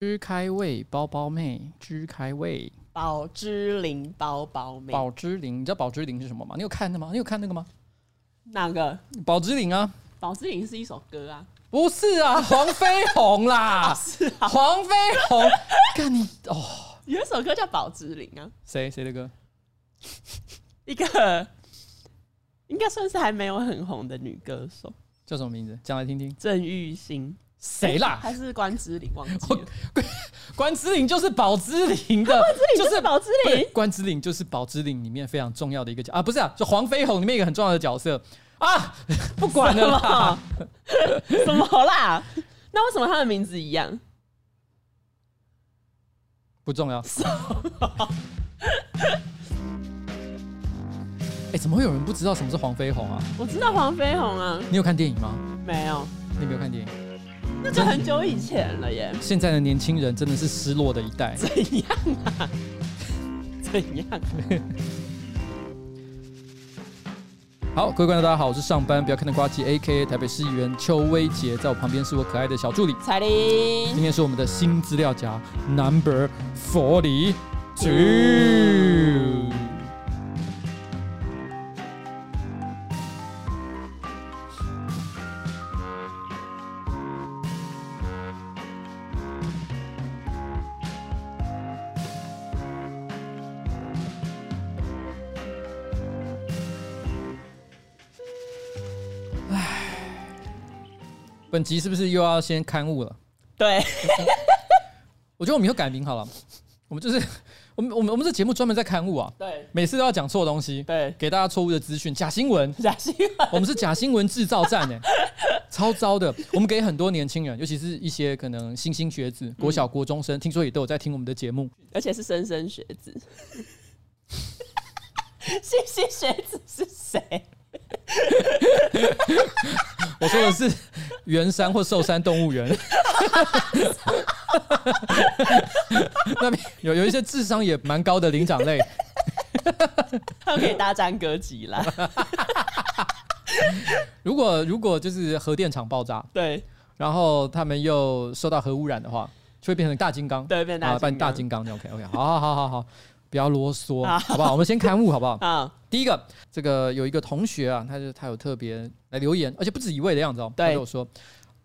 知开胃包包妹，知开胃，宝芝林包包妹，宝芝林，你知道宝芝林是什么吗？你有看的吗？你有看那个吗？哪个？宝芝林啊，宝芝林是一首歌啊，不是啊，黄飞鸿啦，哦、是啊，黄飞鸿，看你哦，有一首歌叫宝芝林啊，谁谁的歌？一个应该算是还没有很红的女歌手，叫什么名字？讲来听听。郑玉兴。谁啦？还是关之琳？忘记了。关之琳就是宝芝林的，就是宝芝林。关之琳就是宝芝林里面非常重要的一个角啊，不是啊，就黄飞鸿里面一个很重要的角色啊。不管了啦，什么啦？那为什么他的名字一样？不重要。哎，怎么会有人不知道什么是黄飞鸿啊？我知道黄飞鸿啊。你有看电影吗？没有。你没有看电影？那就很久以前了耶。现在的年轻人真的是失落的一代。怎样啊？怎样？好，各位观众，大家好，我是上班不要看的瓜吉，A.K.A 台北市议员邱威杰，在我旁边是我可爱的小助理彩玲。今天是我们的新资料夹 Number Forty Two。本集是不是又要先刊物了？对，我觉得我们以后改名好了。我们就是我们我们我们这节目专门在刊物啊。对，每次都要讲错东西，对，给大家错误的资讯，假新闻，假新闻，我们是假新闻制造站哎，超糟的。我们给很多年轻人，尤其是一些可能新兴学子、国小、国中生，听说也都有在听我们的节目，而且是莘莘学子。新兴学子是谁？我说的是圆山或寿山动物园，那边有有一些智商也蛮高的灵长类，他们可以大战歌集啦。如果如果就是核电厂爆炸，对，然后他们又受到核污染的话，就会变成大金刚，对，变大变大金刚就 OK OK，好好好好好。不要啰嗦，好不好？我们先刊物，好不好？啊，第一个，这个有一个同学啊，他就他有特别来留言，而且不止一位的样子哦。对，他跟我说，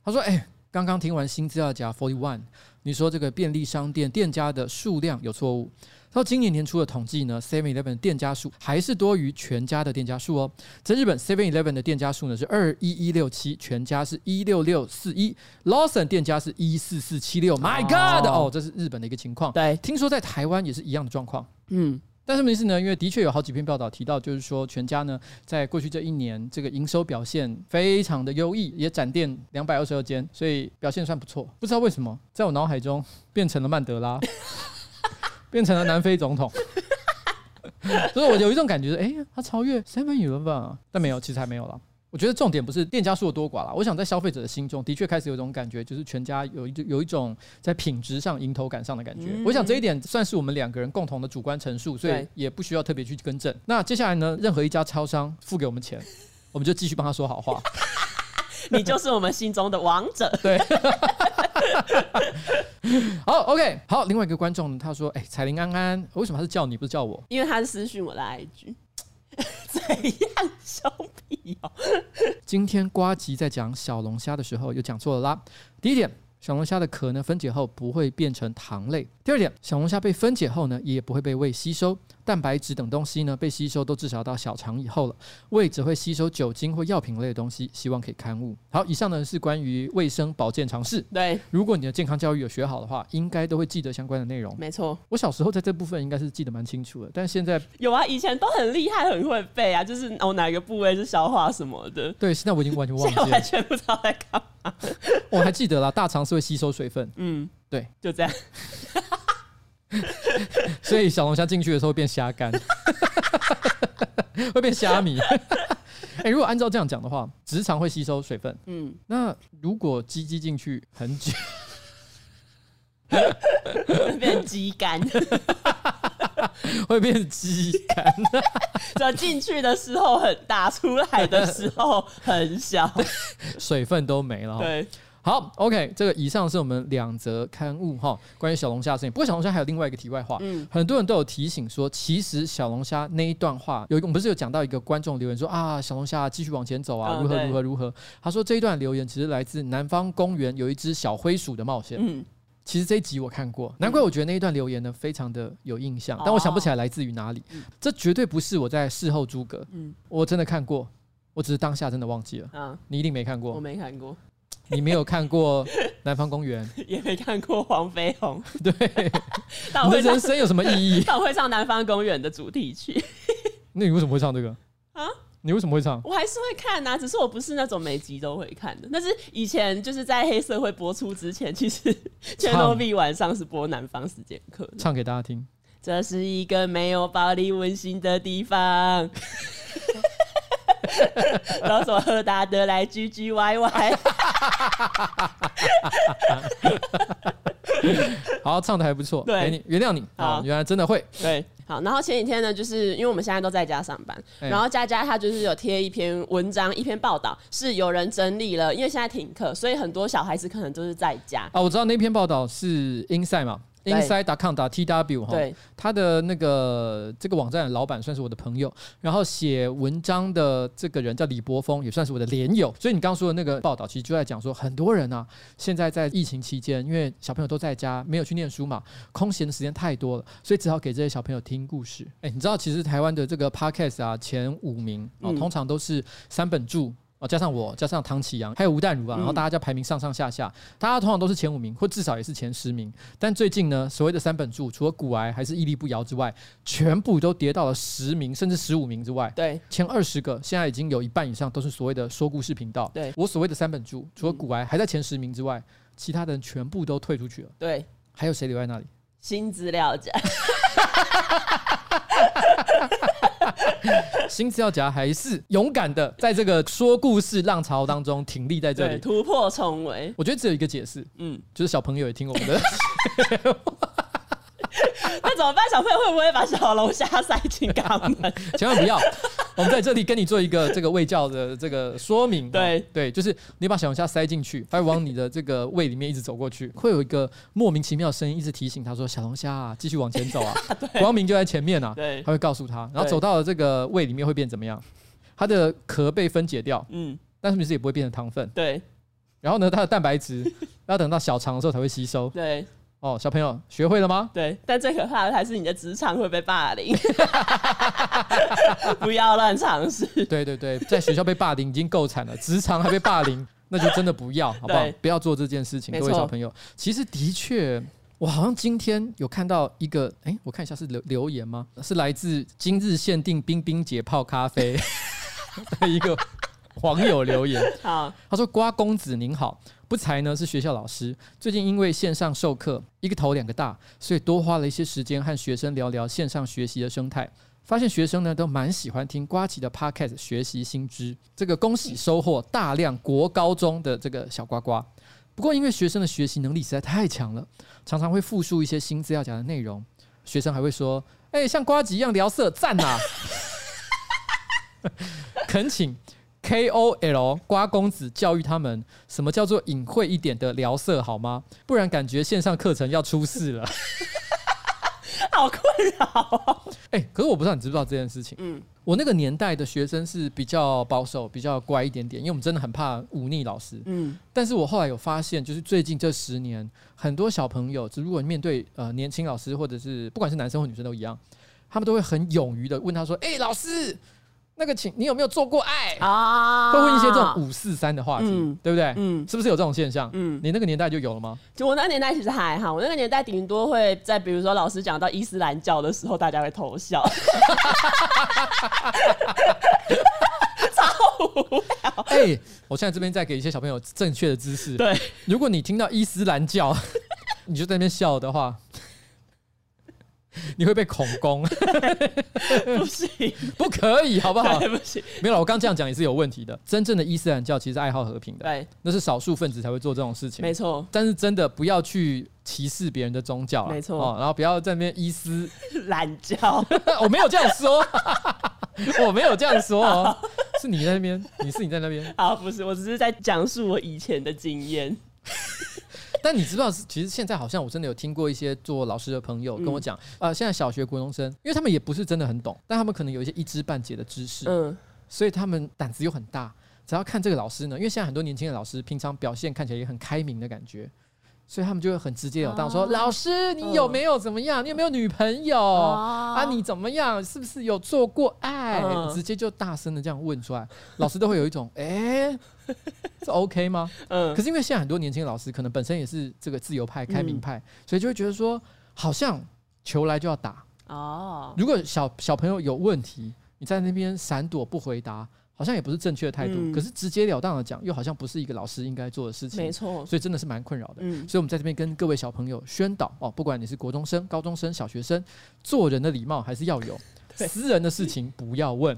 他说，哎，刚刚听完新资料夹 Forty One，你说这个便利商店店家的数量有错误。到今年年初的统计呢，Seven Eleven 店家数还是多于全家的店家数哦。在日本，Seven Eleven 的店家数呢是二一一六七，全家是一六六四一，Lawson 店家是一四四七六。My God！哦，这是日本的一个情况。对，听说在台湾也是一样的状况。嗯，但是问题是呢，因为的确有好几篇报道提到，就是说全家呢在过去这一年这个营收表现非常的优异，也展店两百二十二间，所以表现算不错。不知道为什么，在我脑海中变成了曼德拉。变成了南非总统，所以我有一种感觉是，哎、欸，他超越 Seven Eleven 啊，但没有，其实还没有啦。我觉得重点不是店家数的多寡啦，我想在消费者的心中的确开始有一种感觉，就是全家有一有一种在品质上迎头赶上的感觉。我想这一点算是我们两个人共同的主观陈述，所以也不需要特别去更正。那接下来呢，任何一家超商付给我们钱，我们就继续帮他说好话。你就是我们心中的王者。对。好，OK，好。另外一个观众他说：“哎、欸，彩玲安安，为什么他是叫你，不是叫我？因为他是私讯我的 IG。怎样，兄弟哦？今天瓜吉在讲小龙虾的时候，又讲错了啦。第一点。”小龙虾的壳呢，分解后不会变成糖类。第二点，小龙虾被分解后呢，也不会被胃吸收，蛋白质等东西呢被吸收都至少到小肠以后了，胃只会吸收酒精或药品类的东西。希望可以刊物。好，以上呢是关于卫生保健常识。对，如果你的健康教育有学好的话，应该都会记得相关的内容。没错，我小时候在这部分应该是记得蛮清楚的，但现在有啊，以前都很厉害，很会背啊，就是哦哪个部位是消化什么的。对，现在我已经完全忘 记了，完全不知道在干嘛。我还记得啦，大肠是会吸收水分。嗯，对，就这样。所以小龙虾进去的时候会变虾干，会变虾米。哎、欸，如果按照这样讲的话，直肠会吸收水分。嗯，那如果鸡鸡进去很久，会变鸡肝，会变鸡肝。就进去的时候很大，出来的时候很小，水分都没了。对。好，OK，这个以上是我们两则刊物哈，关于小龙虾的事情。不过小龙虾还有另外一个题外话，嗯，很多人都有提醒说，其实小龙虾那一段话，有一个我们不是有讲到一个观众留言说啊，小龙虾继续往前走啊，如何如何如何。他说这一段留言其实来自南方公园有一只小灰鼠的冒险。嗯，其实这一集我看过，难怪我觉得那一段留言呢非常的有印象，但我想不起来来自于哪里。这绝对不是我在事后诸葛，嗯，我真的看过，我只是当下真的忘记了。啊，你一定没看过，我没看过。你没有看过南方公园，也没看过黄飞鸿，对，你的人生有什么意义？但我会唱南方公园的主题曲。那你为什么会唱这个啊？你为什么会唱？我还是会看啊，只是我不是那种每集都会看的。但是以前就是在黑社会播出之前，其实 Channel V 晚上是播南方四贱客，唱给大家听。这是一个没有暴力温馨的地方。然后说喝大的来唧唧歪歪，好，唱的还不错，对，原谅你，啊，原来真的会，对，好。然后前几天呢，就是因为我们现在都在家上班，然后佳佳她就是有贴一篇文章，一篇报道，是有人整理了，因为现在停课，所以很多小孩子可能都是在家。啊。我知道那篇报道是 Inside 嘛。Inside.com.tw 哈，他的那个这个网站的老板算是我的朋友，然后写文章的这个人叫李博峰，也算是我的连友。所以你刚刚说的那个报道，其实就在讲说，很多人啊，现在在疫情期间，因为小朋友都在家，没有去念书嘛，空闲的时间太多了，所以只好给这些小朋友听故事。哎，你知道，其实台湾的这个 Podcast 啊，前五名啊，通常都是三本柱。加上我，加上唐启阳，还有吴淡如啊，然后大家就排名上上下下，大家通常都是前五名，或至少也是前十名。但最近呢，所谓的三本柱，除了骨癌还是屹立不摇之外，全部都跌到了十名甚至十五名之外。对，前二十个现在已经有一半以上都是所谓的说故事频道。对，我所谓的三本柱，除了骨癌还在前十名之外，其他的人全部都退出去了。对，还有谁留在那里？新资料夹。新资料夹还是勇敢的，在这个说故事浪潮当中挺立在这里，突破重围。我觉得只有一个解释，嗯，就是小朋友也听我们的。那怎么办？小朋友会不会把小龙虾塞进肛门？千万不要！我们在这里跟你做一个这个卫教的这个说明。对对，就是你把小龙虾塞进去，它会往你的这个胃里面一直走过去，会有一个莫名其妙的声音一直提醒他说：“小龙虾啊，继续往前走啊，光明就在前面啊。”对，他会告诉他，然后走到了这个胃里面会变怎么样？它的壳被分解掉，嗯，但是不是也不会变成糖分？对。然后呢，它的蛋白质 要等到小肠的时候才会吸收。对。哦，小朋友学会了吗？对，但最可怕的还是你的职场会被霸凌，不要乱尝试。对对对，在学校被霸凌已经够惨了，职场还被霸凌，那就真的不要，好不好？不要做这件事情，各位小朋友。其实的确，我好像今天有看到一个，哎、欸，我看一下是留留言吗？是来自今日限定冰冰姐泡咖啡的一个网友留言。好，他说：“瓜公子您好。”不才呢是学校老师，最近因为线上授课一个头两个大，所以多花了一些时间和学生聊聊线上学习的生态。发现学生呢都蛮喜欢听瓜吉的 Podcast 学习新知，这个恭喜收获大量国高中的这个小瓜瓜。不过因为学生的学习能力实在太强了，常常会复述一些新资料夹的内容，学生还会说：“哎、欸，像瓜吉一样聊色赞啊！” 恳请。K O L 瓜公子教育他们什么叫做隐晦一点的聊色好吗？不然感觉线上课程要出事了，好困扰。哎，可是我不知道你知不知道这件事情。嗯，我那个年代的学生是比较保守、比较乖一点点，因为我们真的很怕忤逆老师。嗯，但是我后来有发现，就是最近这十年，很多小朋友，如果面对呃年轻老师，或者是不管是男生或女生都一样，他们都会很勇于的问他说：“哎，老师。”那个，请你有没有做过爱啊？会问一些这种五四三的话题，嗯、对不对？嗯，是不是有这种现象？嗯，你那个年代就有了吗？就我那个年代其实还好，我那个年代顶多会在比如说老师讲到伊斯兰教的时候，大家会偷笑，超无聊。哎、欸，我现在这边再给一些小朋友正确的知识。对，如果你听到伊斯兰教，你就在那边笑的话。你会被恐攻，不行，不可以，好不好？对不起，没有，我刚这样讲也是有问题的。真正的伊斯兰教其实爱好和平的，对，那是少数分子才会做这种事情，没错。但是真的不要去歧视别人的宗教，没错。然后不要在那边伊斯 兰教，我没有这样说，我没有这样说哦，是你在那边，你是你在那边，啊，不是，我只是在讲述我以前的经验。但你知道，其实现在好像我真的有听过一些做老师的朋友跟我讲，呃，现在小学国中生，因为他们也不是真的很懂，但他们可能有一些一知半解的知识，嗯，所以他们胆子又很大。只要看这个老师呢，因为现在很多年轻的老师平常表现看起来也很开明的感觉。所以他们就会很直接有当说：“啊、老师，你有没有怎么样？你有没有女朋友啊，啊？你怎么样？是不是有做过爱？啊、直接就大声的这样问出来，老师都会有一种哎，欸、这 OK 吗？嗯。可是因为现在很多年轻老师可能本身也是这个自由派、开明派，嗯、所以就会觉得说，好像球来就要打哦。如果小小朋友有问题，你在那边闪躲不回答。”好像也不是正确的态度，嗯、可是直截了当的讲，又好像不是一个老师应该做的事情。没错，所以真的是蛮困扰的。嗯，所以我们在这边跟各位小朋友宣导哦，不管你是国中生、高中生、小学生，做人的礼貌还是要有，私人的事情不要问。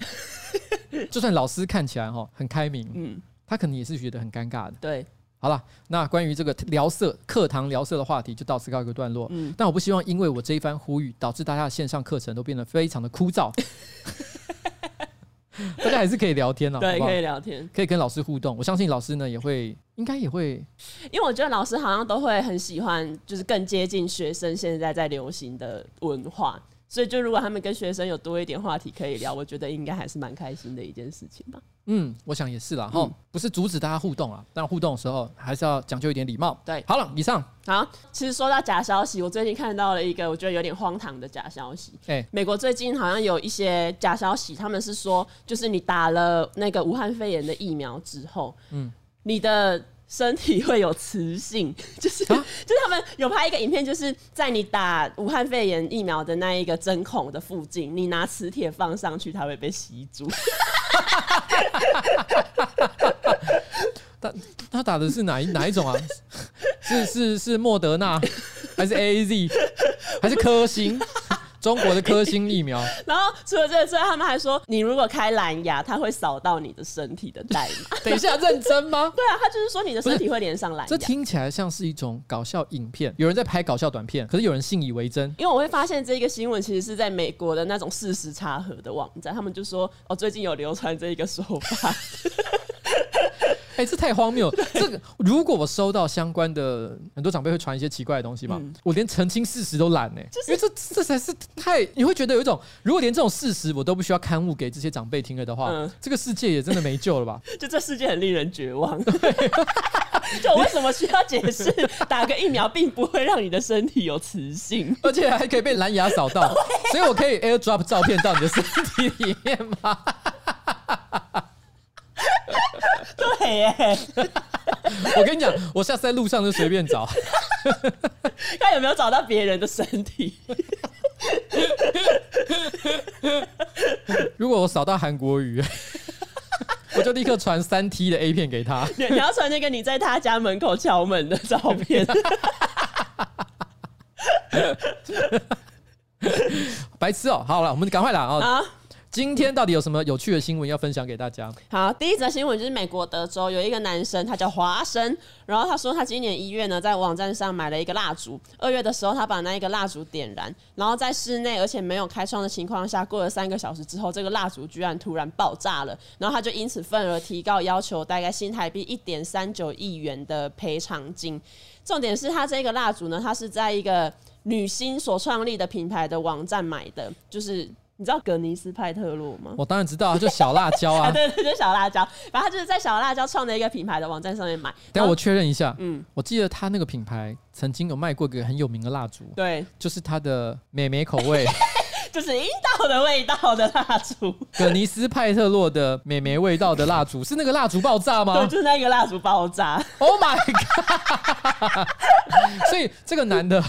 就算老师看起来哈很开明，嗯，他可能也是觉得很尴尬的。对，好了，那关于这个聊色课堂聊色的话题就到此告一个段落。嗯，但我不希望因为我这一番呼吁，导致大家的线上课程都变得非常的枯燥。大家还是可以聊天啊，对，好好？可以聊天，可以跟老师互动。我相信老师呢也会，应该也会，因为我觉得老师好像都会很喜欢，就是更接近学生现在在流行的文化。所以，就如果他们跟学生有多一点话题可以聊，我觉得应该还是蛮开心的一件事情吧。嗯，我想也是啦。哈、嗯，不是阻止大家互动啊，但互动的时候还是要讲究一点礼貌。对，好了，以上。好，其实说到假消息，我最近看到了一个我觉得有点荒唐的假消息。哎、欸，美国最近好像有一些假消息，他们是说，就是你打了那个武汉肺炎的疫苗之后，嗯，你的。身体会有磁性，就是、啊、就是他们有拍一个影片，就是在你打武汉肺炎疫苗的那一个针孔的附近，你拿磁铁放上去，它会被吸住。他他打的是哪一哪一种啊？是是是莫德纳，还是 AZ，还是科兴？中国的科兴疫苗，然后除了这个之外，他们还说，你如果开蓝牙，它会扫到你的身体的代码。等一下，认真吗？对啊，他就是说你的身体会连上蓝牙。这听起来像是一种搞笑影片，有人在拍搞笑短片，可是有人信以为真。因为我会发现这一个新闻其实是在美国的那种事实查核的网站，他们就说哦，最近有流传这一个说法。哎、欸，这太荒谬！这个如果我收到相关的，很多长辈会传一些奇怪的东西嘛，嗯、我连澄清事实都懒呢、就是，因为这这才是太，你会觉得有一种，如果连这种事实我都不需要刊物给这些长辈听了的话、嗯，这个世界也真的没救了吧？就这世界很令人绝望。对，就我为什么需要解释？打个疫苗并不会让你的身体有磁性，而且还可以被蓝牙扫到，所以我可以 AirDrop 照片到你的身体里面吗？对耶，我跟你讲，我下次在路上就随便找，看有没有找到别人的身体。如果我扫到韩国瑜，我就立刻传三 T 的 A 片给他。你要传那个你在他家门口敲门的照片。白痴哦、喔！好了，我们赶快来啊！今天到底有什么有趣的新闻要分享给大家？好，第一则新闻就是美国德州有一个男生，他叫华生，然后他说他今年一月呢，在网站上买了一个蜡烛，二月的时候他把那一个蜡烛点燃，然后在室内而且没有开窗的情况下，过了三个小时之后，这个蜡烛居然突然爆炸了，然后他就因此愤而提高，要求大概新台币一点三九亿元的赔偿金。重点是他这个蜡烛呢，他是在一个女星所创立的品牌的网站买的，就是。你知道格尼斯派特洛吗？我当然知道啊，就小辣椒啊，对对，就小辣椒。然后他就是在小辣椒创的一个品牌的网站上面买。等下我确认一下，嗯，我记得他那个品牌曾经有卖过一个很有名的蜡烛，对，就是他的美眉口味，就是阴道的味道的蜡烛。葛尼斯派特洛的美眉味道的蜡烛是那个蜡烛爆炸吗？对，就是那个蜡烛爆炸。Oh my god！所以这个男的。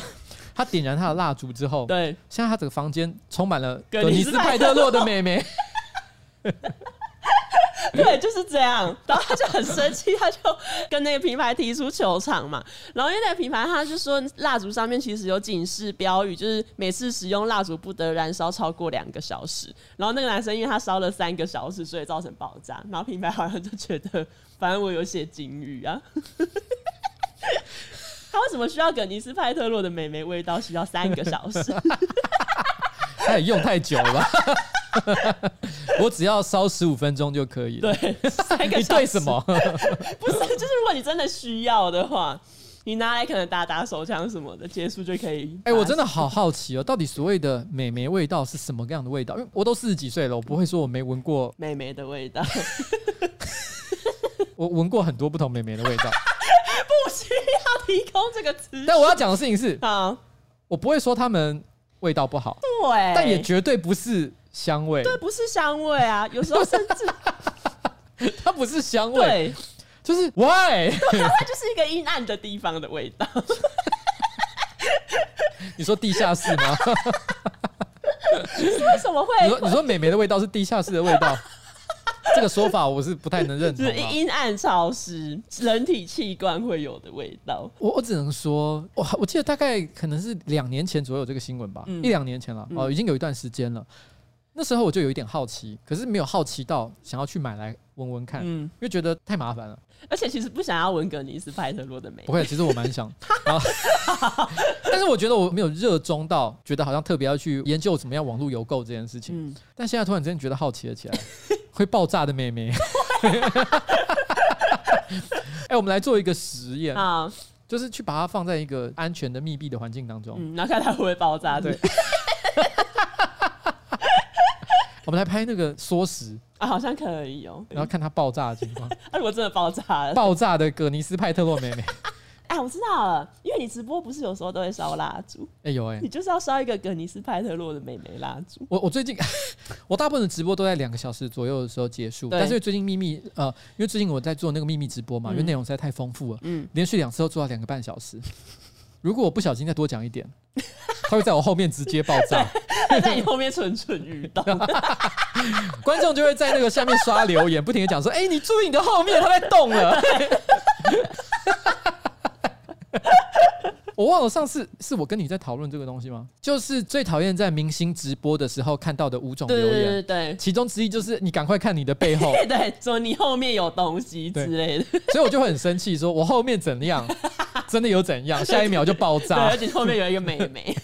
他点燃他的蜡烛之后，对，现在他整个房间充满了葛尼斯派特洛的妹妹。对，就是这样。然后他就很生气，他就跟那个品牌提出球场嘛。然后因为那个品牌他就说，蜡烛上面其实有警示标语，就是每次使用蜡烛不得燃烧超过两个小时。然后那个男生因为他烧了三个小时，所以造成爆炸。然后品牌好像就觉得，反正我有写警语啊。他为什么需要葛尼斯派特洛的美眉味道需要三个小时？他也用太久了吧？我只要烧十五分钟就可以了。对，三个小时。你对什么？不是，就是如果你真的需要的话，你拿来可能打打手枪什么的，结束就可以。哎、欸，我真的好好奇哦，到底所谓的美眉味道是什么样的味道？因为我都四十几岁了，我不会说我没闻过美眉的味道。我闻过很多不同美眉的味道，提供这个词。但我要讲的事情是，好，我不会说他们味道不好，对，但也绝对不是香味，对，不是香味啊，有时候甚至 它不是香味。就是 why，它就是一个阴暗的地方的味道。你说地下室吗？为什么会？你说你说美眉的味道是地下室的味道？这个说法我是不太能认同。就是阴暗潮湿，人体器官会有的味道。我我只能说，我我记得大概可能是两年前左右这个新闻吧，嗯、一两年前了哦，已经有一段时间了。那时候我就有一点好奇，可是没有好奇到想要去买来闻闻看，嗯，因为觉得太麻烦了。而且其实不想要闻格尼斯派特洛的美。不会，其实我蛮想，但是我觉得我没有热衷到觉得好像特别要去研究怎么样网络邮购这件事情。嗯，但现在突然之间觉得好奇了起来，会爆炸的妹妹。哎，我们来做一个实验啊，就是去把它放在一个安全的密闭的环境当中，嗯，然后看它会不会爆炸。对。我们来拍那个缩时啊，好像可以哦。然后看它爆炸的情况。啊，如果真的爆炸了，爆炸的葛尼斯派特洛妹妹。哎，我知道了，因为你直播不是有时候都会烧蜡烛？哎有哎，你就是要烧一个葛尼斯派特洛的美眉蜡烛。我我最近我大部分的直播都在两个小时左右的时候结束，但是最近秘密呃，因为最近我在做那个秘密直播嘛，因为内容实在太丰富了，嗯，连续两次都做到两个半小时。如果我不小心再多讲一点，他会在我后面直接爆炸，在你后面蠢蠢欲动，观众就会在那个下面刷留言，不停的讲说：“哎、欸，你注意你的后面，他在动了。” 我忘了上次是我跟你在讨论这个东西吗？就是最讨厌在明星直播的时候看到的五种留言，对对对，其中之一就是你赶快看你的背后，对，说你后面有东西之类的，所以我就会很生气，说我后面怎样，真的有怎样，下一秒就爆炸，而且后面有一个美眉。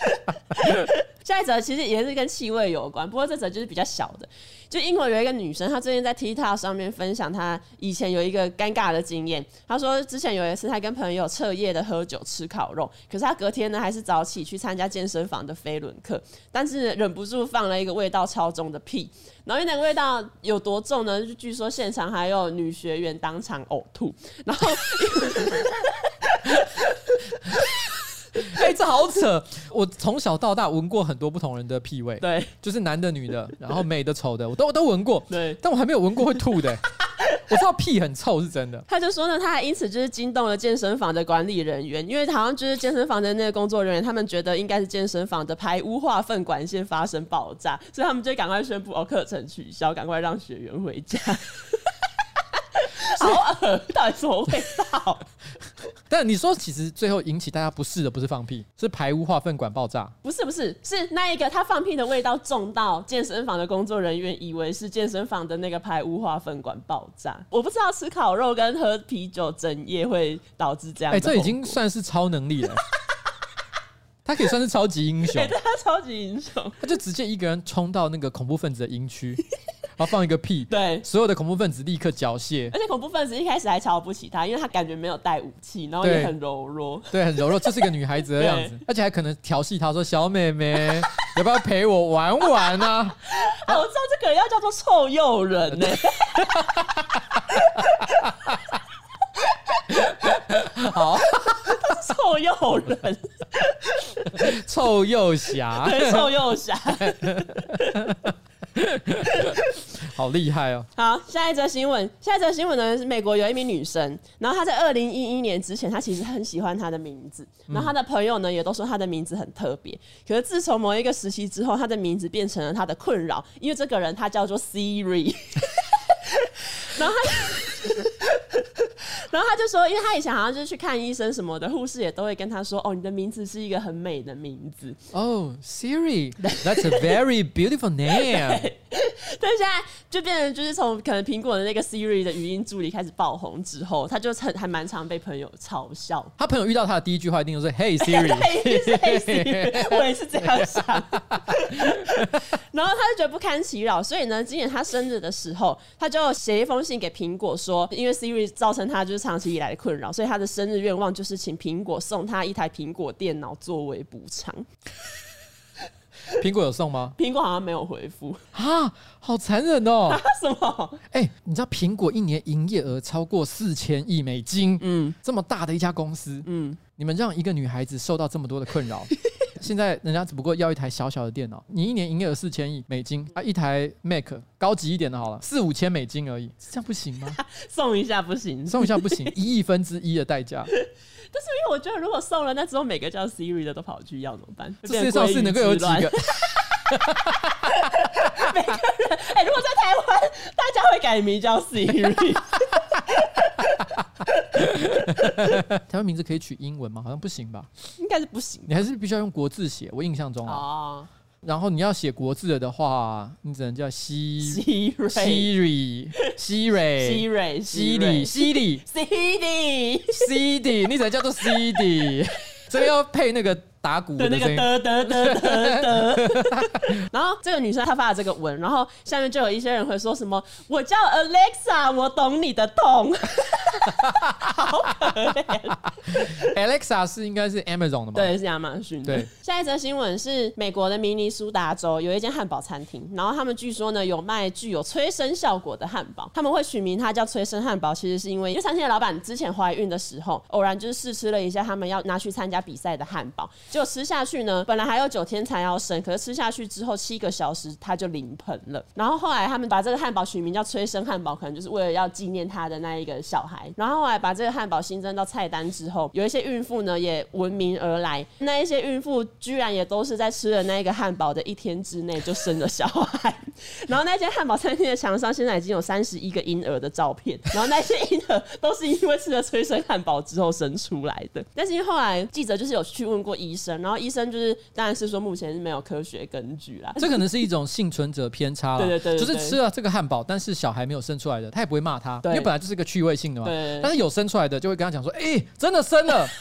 下一则其实也是跟气味有关，不过这则就是比较小的。就英国有一个女生，她最近在 TikTok 上面分享她以前有一个尴尬的经验。她说之前有一次她跟朋友彻夜的喝酒吃烤肉，可是她隔天呢还是早起去参加健身房的飞轮课，但是忍不住放了一个味道超重的屁。然后那个味道有多重呢？就据说现场还有女学员当场呕吐。然后。哎、欸，这好扯！我从小到大闻过很多不同人的屁味，对，就是男的、女的，然后美的、丑的，我都我都闻过，对，但我还没有闻过会吐的。我知道屁很臭是真的。他就说呢，他还因此就是惊动了健身房的管理人员，因为好像就是健身房的那个工作人员，他们觉得应该是健身房的排污化粪管线发生爆炸，所以他们就赶快宣布哦，课程取消，赶快让学员回家。好恶，到底什么味道？但你说，其实最后引起大家不适的不是放屁，是排污化粪管爆炸。不是不是，是那一个他放屁的味道重到健身房的工作人员以为是健身房的那个排污化粪管爆炸。我不知道吃烤肉跟喝啤酒整夜会导致这样。哎，这已经算是超能力了。他可以算是超级英雄。对，他超级英雄。他就直接一个人冲到那个恐怖分子的营区。然后放一个屁，对，所有的恐怖分子立刻缴械。而且恐怖分子一开始还瞧不起他，因为他感觉没有带武器，然后也很柔弱，对，很柔弱，这是一个女孩子的样子，而且还可能调戏他说：“小妹妹，要不要陪我玩玩呢？”啊，我知道这个人要叫做臭诱人呢。好，臭诱人，臭幼侠，对，臭幼侠。好厉害哦！好，下一则新闻。下一则新闻呢是美国有一名女生，然后她在二零一一年之前，她其实很喜欢她的名字，然后她的朋友呢也都说她的名字很特别。可是自从某一个时期之后，她的名字变成了她的困扰，因为这个人他叫做 Siri，然后他。然后他就说，因为他以前好像就是去看医生什么的，护士也都会跟他说：“哦，你的名字是一个很美的名字。”哦，Siri，That's a very beautiful name。但现在就变成就是从可能苹果的那个 Siri 的语音助理开始爆红之后，他就很还蛮常被朋友嘲笑。他朋友遇到他的第一句话一定就是 “Hey Siri”，hey Siri，我也是这样想。然后他就觉得不堪其扰，所以呢，今年他生日的时候，他就写一封信给苹果说，因为 Siri 造成他就是长期以来的困扰，所以他的生日愿望就是请苹果送他一台苹果电脑作为补偿。苹果有送吗？苹果好像没有回复啊，好残忍哦！啊、什么？哎、欸，你知道苹果一年营业额超过四千亿美金？嗯，这么大的一家公司，嗯，你们让一个女孩子受到这么多的困扰，现在人家只不过要一台小小的电脑，你一年营业额四千亿美金啊，一台 Mac 高级一点的好了，四五千美金而已，这样不行吗？送一下不行，送一下不行，一亿分之一的代价。但是因为我觉得，如果送了，那之后每个叫 Siri 的都跑去要怎么办？世界上是能够有几个？每个人哎、欸，如果在台湾，大家会改名叫 Siri。台湾名字可以取英文吗？好像不行吧？应该是不行。你还是必须要用国字写。我印象中啊。哦然后你要写国字的话，你只能叫西 Siri Siri Siri Siri Siri Siri Siri，你只能叫做 Siri，这个要配那个。打鼓的那个得得得得得，然后这个女生她发了这个文，然后下面就有一些人会说什么：“我叫 Alexa，我懂你的痛。”好可怜。Alexa 是应该是 Amazon 的吗？对，是亚马逊的。对，下一则新闻是美国的明尼苏达州有一间汉堡餐厅，然后他们据说呢有卖具有催生效果的汉堡，他们会取名它叫催生汉堡，其实是因为因为餐厅的老板之前怀孕的时候，偶然就是试吃了一下他们要拿去参加比赛的汉堡。就吃下去呢，本来还有九天才要生，可是吃下去之后七个小时他就临盆了。然后后来他们把这个汉堡取名叫催生汉堡，可能就是为了要纪念他的那一个小孩。然后后来把这个汉堡新增到菜单之后，有一些孕妇呢也闻名而来。那一些孕妇居然也都是在吃了那一个汉堡的一天之内就生了小孩。然后那间汉堡餐厅的墙上现在已经有三十一个婴儿的照片，然后那些婴儿都是因为吃了催生汉堡之后生出来的。但是因为后来记者就是有去问过医生。然后医生就是，当然是说目前是没有科学根据啦。这可能是一种幸存者偏差了。对对对，就是吃了这个汉堡，但是小孩没有生出来的，他也不会骂他，因为本来就是个趣味性的嘛。对。但是有生出来的，就会跟他讲说：“哎，真的生了。”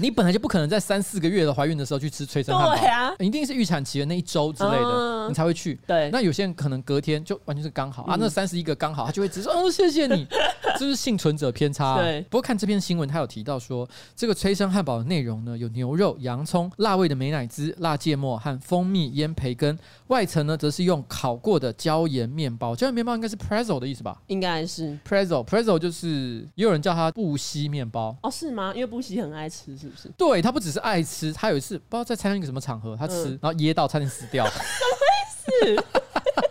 你本来就不可能在三四个月的怀孕的时候去吃催生汉堡，对啊，一定是预产期的那一周之类的，嗯、你才会去。对，那有些人可能隔天就完全是刚好、嗯、啊，那三十一个刚好，他就会直说：“哦，谢谢你。”这是幸存者偏差、啊。对。不过看这篇新闻，他有提到说，这个催生汉堡的内容呢，有牛肉、洋葱、辣味的美乃滋、辣芥末和蜂蜜腌培根，外层呢则是用烤过的椒盐面包。椒盐面包应该是 pretzel 的意思吧？应该是 pretzel，pretzel 就是也有人叫它布希面包。哦，是吗？因为布希很爱吃，是。对，他不只是爱吃，他有一次不知道在参加一个什么场合，他吃、嗯、然后噎到差点死掉。什么意思？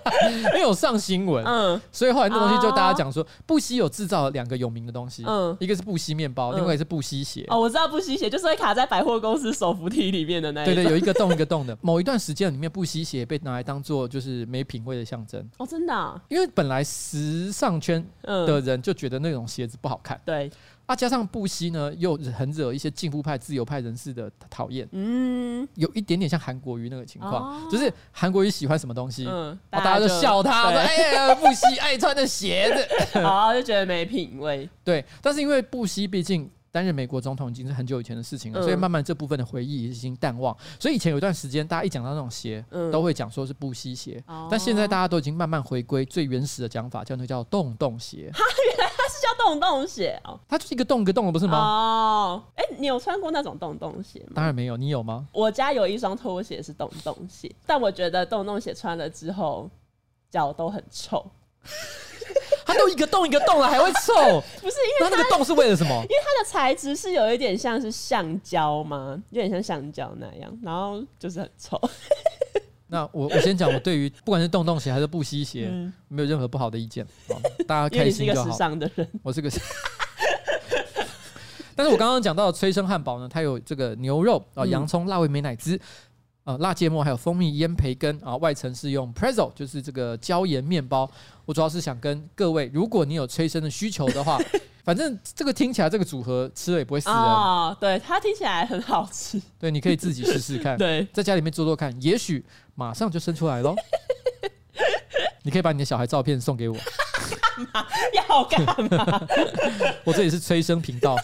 因为有上新闻，嗯，所以后来那东西就大家讲说，布希有制造了两个有名的东西，嗯，一个是布希面包，另外一个是布希鞋。哦，我知道布希鞋就是会卡在百货公司手扶梯里面的那。对 对，有一个洞一个洞的。某一段时间里面，布希鞋被拿来当做就是没品味的象征。哦，真的、啊？因为本来时尚圈的人就觉得那种鞋子不好看。对。啊，加上布希呢，又很惹一些进步派、自由派人士的讨厌。嗯，有一点点像韩国瑜那个情况，哦、就是韩国瑜喜欢什么东西，嗯，大家就笑他，说：“哎呀，布希爱穿的鞋子。”好，就觉得没品味。对，但是因为布希毕竟。担任美国总统已经是很久以前的事情了，所以慢慢这部分的回忆已经淡忘。所以以前有一段时间，大家一讲到那种鞋，都会讲说是布希鞋。但现在大家都已经慢慢回归最原始的讲法，叫那叫洞洞鞋。哈，原来它是叫洞洞鞋哦，它就是一个洞一个洞的，不是吗？哦，哎，你有穿过那种洞洞鞋吗？当然没有，你有吗？我家有一双拖鞋是洞洞鞋，但我觉得洞洞鞋穿了之后脚都很臭。它都一个洞一个洞了，还会臭？不是因为它那个洞是为了什么？因为它的材质是有一点像是橡胶吗？有点像橡胶那样，然后就是很臭。那我我先讲，我对于不管是洞洞鞋还是布鞋鞋，嗯、没有任何不好的意见。大家 开心就好。是一个时尚的人，我是个。但是我刚刚讲到的催生汉堡呢，它有这个牛肉啊、洋葱、辣味美乃滋。呃，辣芥末还有蜂蜜腌培根啊，外层是用 pretzel，就是这个椒盐面包。我主要是想跟各位，如果你有催生的需求的话，反正这个听起来这个组合吃了也不会死人啊。对，它听起来很好吃。对，你可以自己试试看。对，在家里面做做看，也许马上就生出来喽。你可以把你的小孩照片送给我。干嘛？要干嘛？我这里是催生频道。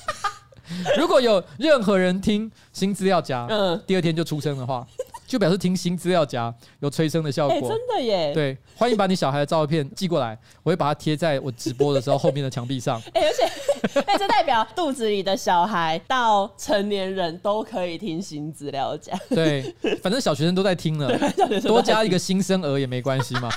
如果有任何人听新资料夹，嗯，第二天就出生的话，就表示听新资料夹有催生的效果。欸，真的耶！对，欢迎把你小孩的照片寄过来，我会把它贴在我直播的时候后面的墙壁上。哎，而且，哎，这代表肚子里的小孩到成年人都可以听新资料夹。对，反正小学生都在听了，多加一个新生儿也没关系嘛。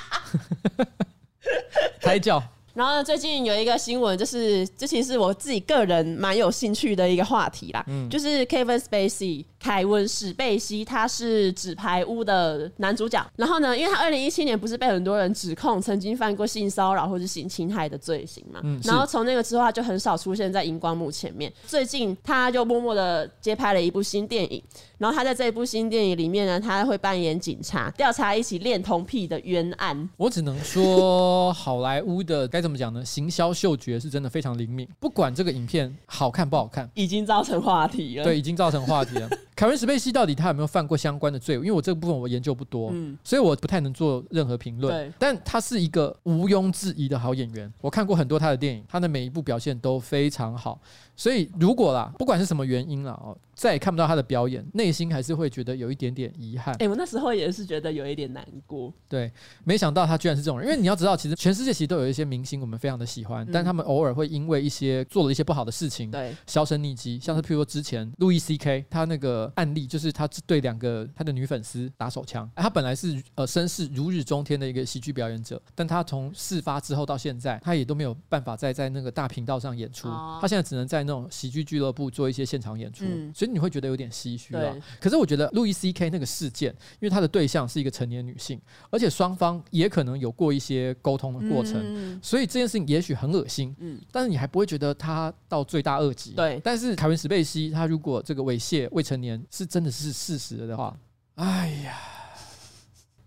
胎教。然后呢，最近有一个新闻，就是这其实是我自己个人蛮有兴趣的一个话题啦，嗯、就是 Kevin Spacey。凯文史贝西，他是《纸牌屋》的男主角。然后呢，因为他二零一七年不是被很多人指控曾经犯过性骚扰或者性侵害的罪行嘛？嗯。然后从那个之后，他就很少出现在荧光幕前面。最近，他就默默的接拍了一部新电影。然后他在这一部新电影里面呢，他会扮演警察，调查一起恋童癖的冤案。我只能说，好莱坞的该怎么讲呢？行销嗅觉是真的非常灵敏。不管这个影片好看不好看，已经造成话题了。对，已经造成话题了。凯文史贝西到底他有没有犯过相关的罪？因为我这个部分我研究不多，嗯，所以我不太能做任何评论。但他是一个毋庸置疑的好演员。我看过很多他的电影，他的每一部表现都非常好。所以如果啦，不管是什么原因啦，哦，再也看不到他的表演，内心还是会觉得有一点点遗憾。哎，我那时候也是觉得有一点难过。对，没想到他居然是这种人。因为你要知道，其实全世界其实都有一些明星我们非常的喜欢，但他们偶尔会因为一些做了一些不好的事情，对，销声匿迹。像是譬如说之前路易 C.K. 他那个案例，就是他对两个他的女粉丝打手枪。他本来是呃身世如日中天的一个喜剧表演者，但他从事发之后到现在，他也都没有办法再在那个大频道上演出。他现在只能在那种喜剧俱乐部做一些现场演出，嗯、所以你会觉得有点唏嘘啊。可是我觉得路易 C.K. 那个事件，因为他的对象是一个成年女性，而且双方也可能有过一些沟通的过程，嗯、所以这件事情也许很恶心，嗯、但是你还不会觉得他到罪大恶极。对，但是凯文史贝西他如果这个猥亵未成年是真的是事实的话，哎呀，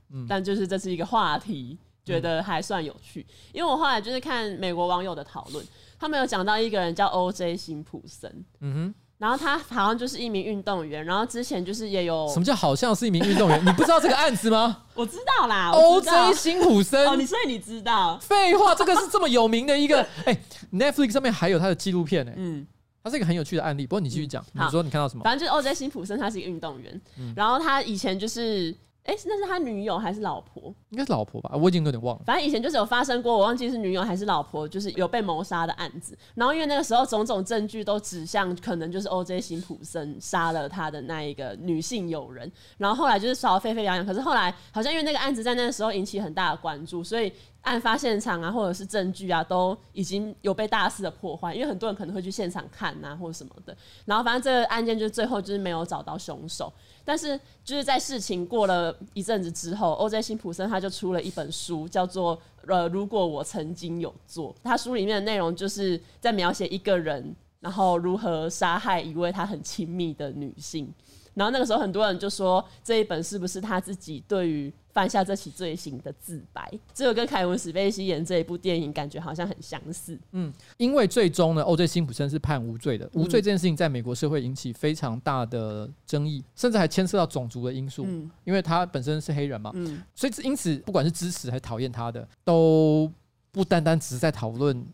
嗯，但就是这是一个话题，觉得还算有趣，嗯、因为我后来就是看美国网友的讨论。他们有讲到一个人叫 O.J. 辛普森，嗯哼，然后他好像就是一名运动员，然后之前就是也有什么叫好像是一名运动员？你不知道这个案子吗？我知道啦，O.J. 辛普森哦，你所以你知道？废话，这个是这么有名的一个，哎、欸、，Netflix 上面还有他的纪录片呢、欸。嗯，他是一个很有趣的案例。不过你继续讲，嗯、你说你看到什么？反正就是 O.J. 辛普森，他是一个运动员，嗯、然后他以前就是。哎、欸，那是他女友还是老婆？应该是老婆吧，我已经有点忘了。反正以前就是有发生过，我忘记是女友还是老婆，就是有被谋杀的案子。然后因为那个时候种种证据都指向，可能就是 O.J. 辛普森杀了他的那一个女性友人。然后后来就是烧得沸沸扬扬，可是后来好像因为那个案子在那个时候引起很大的关注，所以案发现场啊，或者是证据啊，都已经有被大肆的破坏。因为很多人可能会去现场看啊，或者什么的。然后反正这个案件就最后就是没有找到凶手。但是就是在事情过了一阵子之后，O.J. 辛普森他就出了一本书，叫做《呃，如果我曾经有做》。他书里面的内容就是在描写一个人，然后如何杀害一位他很亲密的女性。然后那个时候，很多人就说这一本是不是他自己对于犯下这起罪行的自白？这个跟凯文史贝西演这一部电影感觉好像很相似。嗯，因为最终呢，O.J. 辛普森是判无罪的。无罪这件事情在美国社会引起非常大的争议，甚至还牵涉到种族的因素。嗯，因为他本身是黑人嘛。嗯，所以因此不管是支持还是讨厌他的，都不单单只是在讨论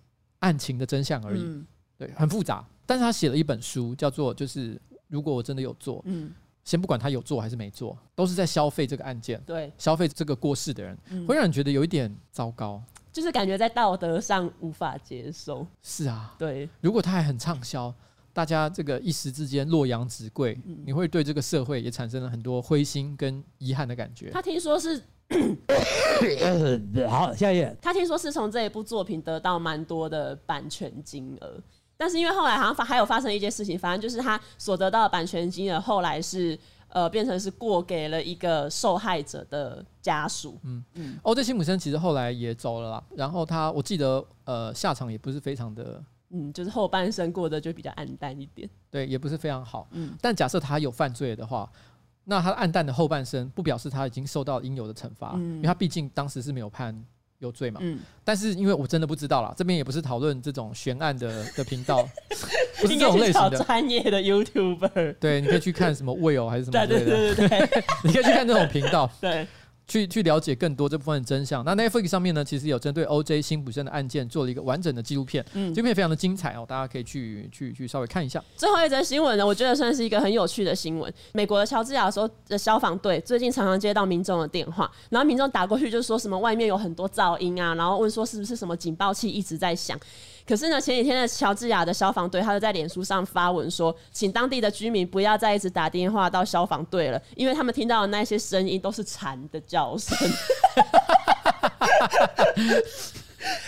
案情的真相而已。嗯，对，很复杂。但是他写了一本书，叫做就是。如果我真的有做，嗯，先不管他有做还是没做，都是在消费这个案件，对，消费这个过世的人，嗯，会让人觉得有一点糟糕，就是感觉在道德上无法接受。是啊，对，如果他还很畅销，大家这个一时之间洛阳纸贵，嗯，你会对这个社会也产生了很多灰心跟遗憾的感觉。他听说是，好，下一页。他听说是从这一部作品得到蛮多的版权金额。但是因为后来好像发还有发生一件事情，反正就是他所得到的版权金额后来是呃变成是过给了一个受害者的家属。嗯嗯，O.J. 辛普森其实后来也走了啦，然后他我记得呃下场也不是非常的，嗯，就是后半生过得就比较暗淡一点。对，也不是非常好。嗯，但假设他有犯罪的话，那他暗淡的后半生不表示他已经受到应有的惩罚，嗯，因为他毕竟当时是没有判。有罪嘛？嗯，但是因为我真的不知道啦，这边也不是讨论这种悬案的 的频道，不是这种类型的专业的 YouTuber。对，你可以去看什么 Will 还是什么之类的，对对对对，对，你可以去看这种频道。对，去去了解更多这部分的真相。那 Netflix 上面呢，其实有针对 OJ 辛普森的案件做了一个完整的纪录片，嗯，这片非常的精彩哦，大家可以去去去稍微看一下。最后一则新闻呢，我觉得算是一个很有趣的新闻。美国的乔治亚州的消防队最近常常接到民众的电话，然后民众打过去就说什么外面有很多噪音啊，然后问说是不是什么警报器一直在响。可是呢，前几天的乔治亚的消防队，他就在脸书上发文说，请当地的居民不要再一直打电话到消防队了，因为他们听到的那些声音都是蝉的叫声。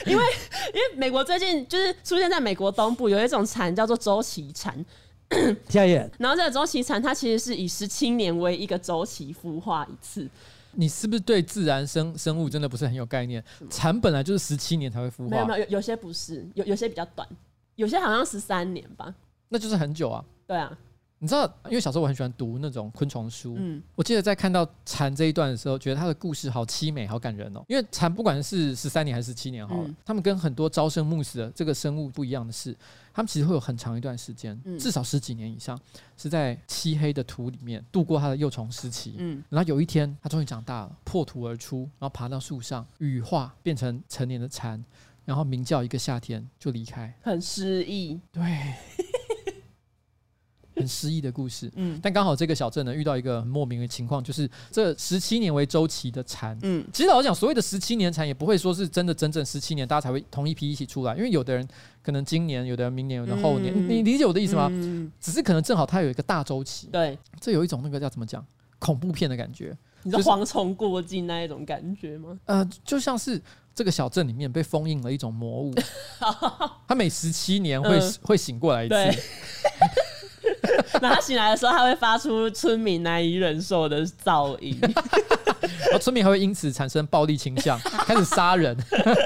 因为因为美国最近就是出现在美国东部有一种蝉叫做周期蝉，然后这个周期蝉它其实是以十七年为一个周期孵化一次。你是不是对自然生生物真的不是很有概念？蚕本来就是十七年才会孵化，没有没有，有有些不是，有有些比较短，有些好像十三年吧，那就是很久啊。对啊。你知道，因为小时候我很喜欢读那种昆虫书。嗯，我记得在看到蝉这一段的时候，觉得它的故事好凄美、好感人哦。因为蝉不管是十三年还是十七年好了，他们跟很多朝生暮死的这个生物不一样的是，他们其实会有很长一段时间，至少十几年以上，是在漆黑的土里面度过它的幼虫时期。嗯，然后有一天，它终于长大了，破土而出，然后爬到树上，羽化变成成年的蝉，然后鸣叫一个夏天就离开，很诗意。对。很诗意的故事，嗯，但刚好这个小镇呢遇到一个很莫名的情况，就是这十七年为周期的蝉，嗯，其实老实讲，所谓的十七年蝉也不会说是真的整整十七年，大家才会同一批一起出来，因为有的人可能今年，有的人明年，有的后年，嗯、你理解我的意思吗？嗯、只是可能正好它有一个大周期，对，这有一种那个叫怎么讲，恐怖片的感觉，你知道蝗虫过境那一种感觉吗？呃，就像是这个小镇里面被封印了一种魔物，它每十七年会、嗯、会醒过来一次。那他醒来的时候，他会发出村民难以忍受的噪音，然 后村民还会因此产生暴力倾向，开始杀人，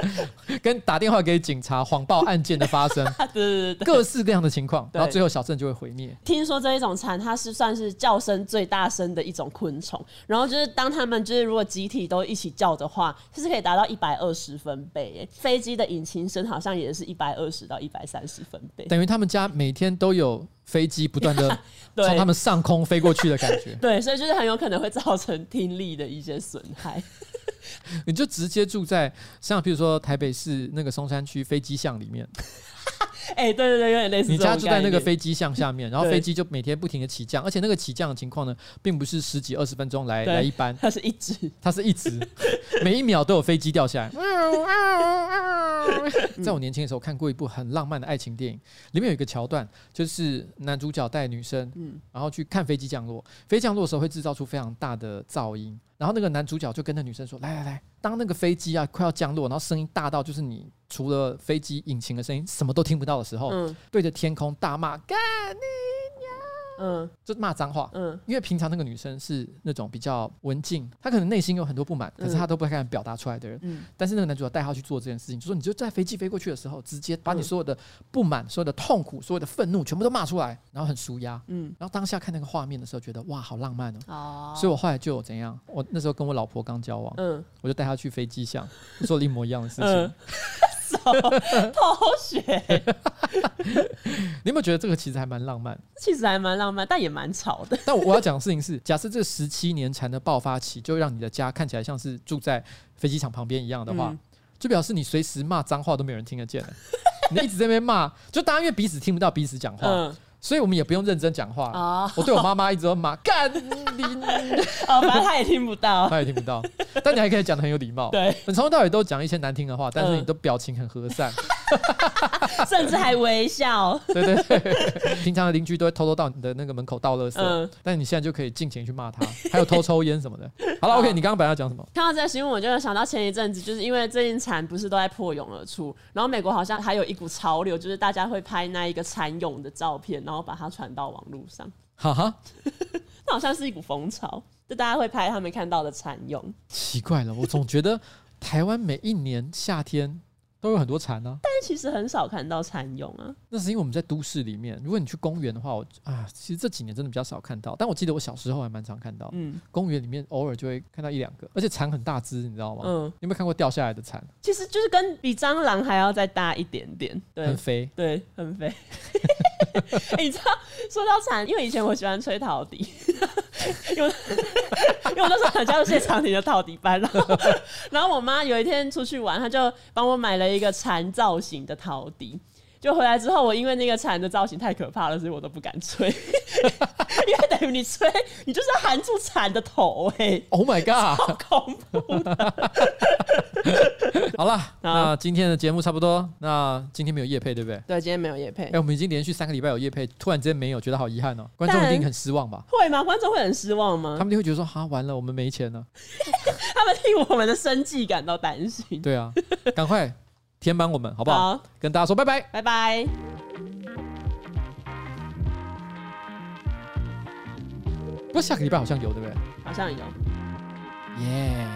跟打电话给警察谎报案件的发生，对对对，各式各样的情况，然后最后小镇就会毁灭。听说这一种蝉，它是算是叫声最大声的一种昆虫，然后就是当他们就是如果集体都一起叫的话，就是可以达到一百二十分贝。飞机的引擎声好像也是一百二十到一百三十分贝，等于他们家每天都有。飞机不断的 从他们上空飞过去的感觉，对，所以就是很有可能会造成听力的一些损害。你就直接住在像比如说台北市那个松山区飞机巷里面。哎、欸，对对对，有点类似。你家住在那个飞机巷下面，然后飞机就每天不停的起降，而且那个起降的情况呢，并不是十几二十分钟来来一班，它是一直，它是一直，每一秒都有飞机掉下来。在我年轻的时候看过一部很浪漫的爱情电影，里面有一个桥段，就是男主角带女生，然后去看飞机降落，飞降落的时候会制造出非常大的噪音。然后那个男主角就跟那女生说：“来来来，当那个飞机啊快要降落，然后声音大到就是你除了飞机引擎的声音什么都听不到的时候，嗯、对着天空大骂干你。”嗯，就骂脏话。嗯，因为平常那个女生是那种比较文静，她可能内心有很多不满，可是她都不敢表达出来的人。嗯，但是那个男主角带她去做这件事情，就说你就在飞机飞过去的时候，直接把你所有的不满、所有的痛苦、所有的愤怒全部都骂出来，然后很舒压。嗯，然后当下看那个画面的时候，觉得哇，好浪漫哦。哦，所以我后来就有怎样，我那时候跟我老婆刚交往，嗯，我就带她去飞机上做了一模一样的事情。嗯 偷学，你有没有觉得这个其实还蛮浪漫？其实还蛮浪漫，但也蛮吵的。但我要讲的事情是，假设这十七年蝉的爆发期，就让你的家看起来像是住在飞机场旁边一样的话，嗯、就表示你随时骂脏话都没有人听得见了。你一直在那边骂，就大家因为彼此听不到彼此讲话。嗯所以我们也不用认真讲话。哦、我对我妈妈一直都骂干你。哦，反正她也听不到，她也听不到。但你还可以讲的很有礼貌。对，你从头到尾都讲一些难听的话，但是你都表情很和善。嗯甚至还微笑。对对对，平常的邻居都会偷偷到你的那个门口倒垃圾，嗯、但你现在就可以尽情去骂他，还有偷抽烟什么的。好了，OK，你刚刚本来要讲什么？看到这个新闻，我就想到前一阵子，就是因为最近蝉不是都在破蛹而出，然后美国好像还有一股潮流，就是大家会拍那一个蚕蛹的照片，然后把它传到网络上。哈哈，那好像是一股风潮，就大家会拍他们看到的蚕蛹。奇怪了，我总觉得台湾每一年夏天。都有很多蚕呢、啊，但是其实很少看到蚕蛹啊。那是因为我们在都市里面，如果你去公园的话，我啊，其实这几年真的比较少看到。但我记得我小时候还蛮常看到，嗯，公园里面偶尔就会看到一两个，而且蚕很大只，你知道吗？嗯，你有没有看过掉下来的蚕？其实就是跟比蟑螂还要再大一点点，对，很肥，对，很肥。欸、你知道说到蝉，因为以前我喜欢吹陶笛。因为因为我那时候想加入谢长廷的陶笛班，然后然后我妈有一天出去玩，她就帮我买了一个蝉造型的陶笛。就回来之后，我因为那个蝉的造型太可怕了，所以我都不敢吹，因为等于你吹，你就是要含住蝉的头哎、欸、！Oh my god，好恐怖的！好了，那今天的节目差不多。那今天没有夜配，对不对？对，今天没有夜配。哎、欸，我们已经连续三个礼拜有夜配，突然之间没有，觉得好遗憾哦、喔。观众一定很失望吧？会吗？观众会很失望吗？他们就会觉得说：“哈，完了，我们没钱了。”他们替我们的生计感到担心。对啊，赶快。填满我们好不好？好，跟大家说拜拜，拜拜。不过下个礼拜好像有，对不对？好像有。耶！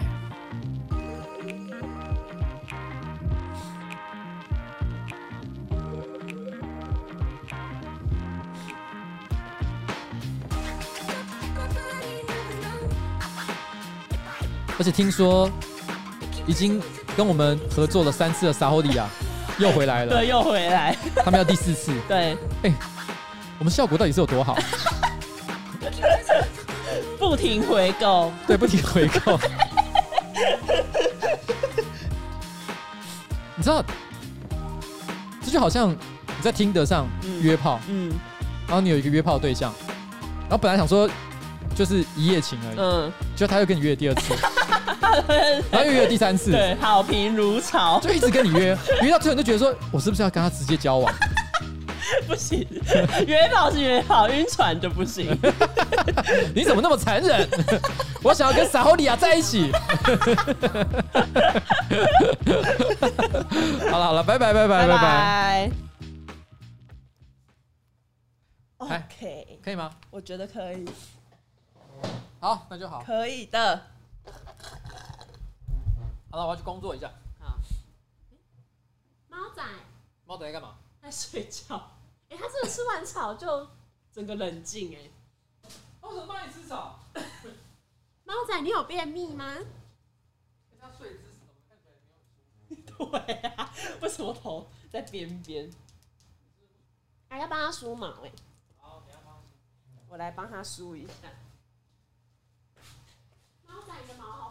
而且听说已经。跟我们合作了三次的撒吼利亚 又回来了，对，又回来，他们要第四次，对，哎、欸，我们效果到底是有多好？不停回购，对，不停回购。你知道，这就好像你在听得上约炮，嗯，嗯，然后你有一个约炮对象，然后本来想说就是一夜情而已，嗯，结果他又跟你约第二次。然后又约第三次，对，好评如潮，就一直跟你约，约到最后你就觉得说，我是不是要跟他直接交往？不行，约炮是约炮，晕船就不行。你怎么那么残忍？我想要跟撒吼利亚在一起。好了好了，拜拜拜拜拜拜。OK，可以吗？我觉得可以。好，那就好。可以的。好了，我要去工作一下。好。猫仔。猫仔在干嘛？在睡觉。哎、欸，他真的吃完草就整个冷静哎。我怎么帮你吃草？猫仔，你有便秘吗？他睡姿势怎么看起来没有对啊，为什么头在边边？还要帮他梳毛哎。好，等下帮。我来帮他梳一下。在你的毛毛。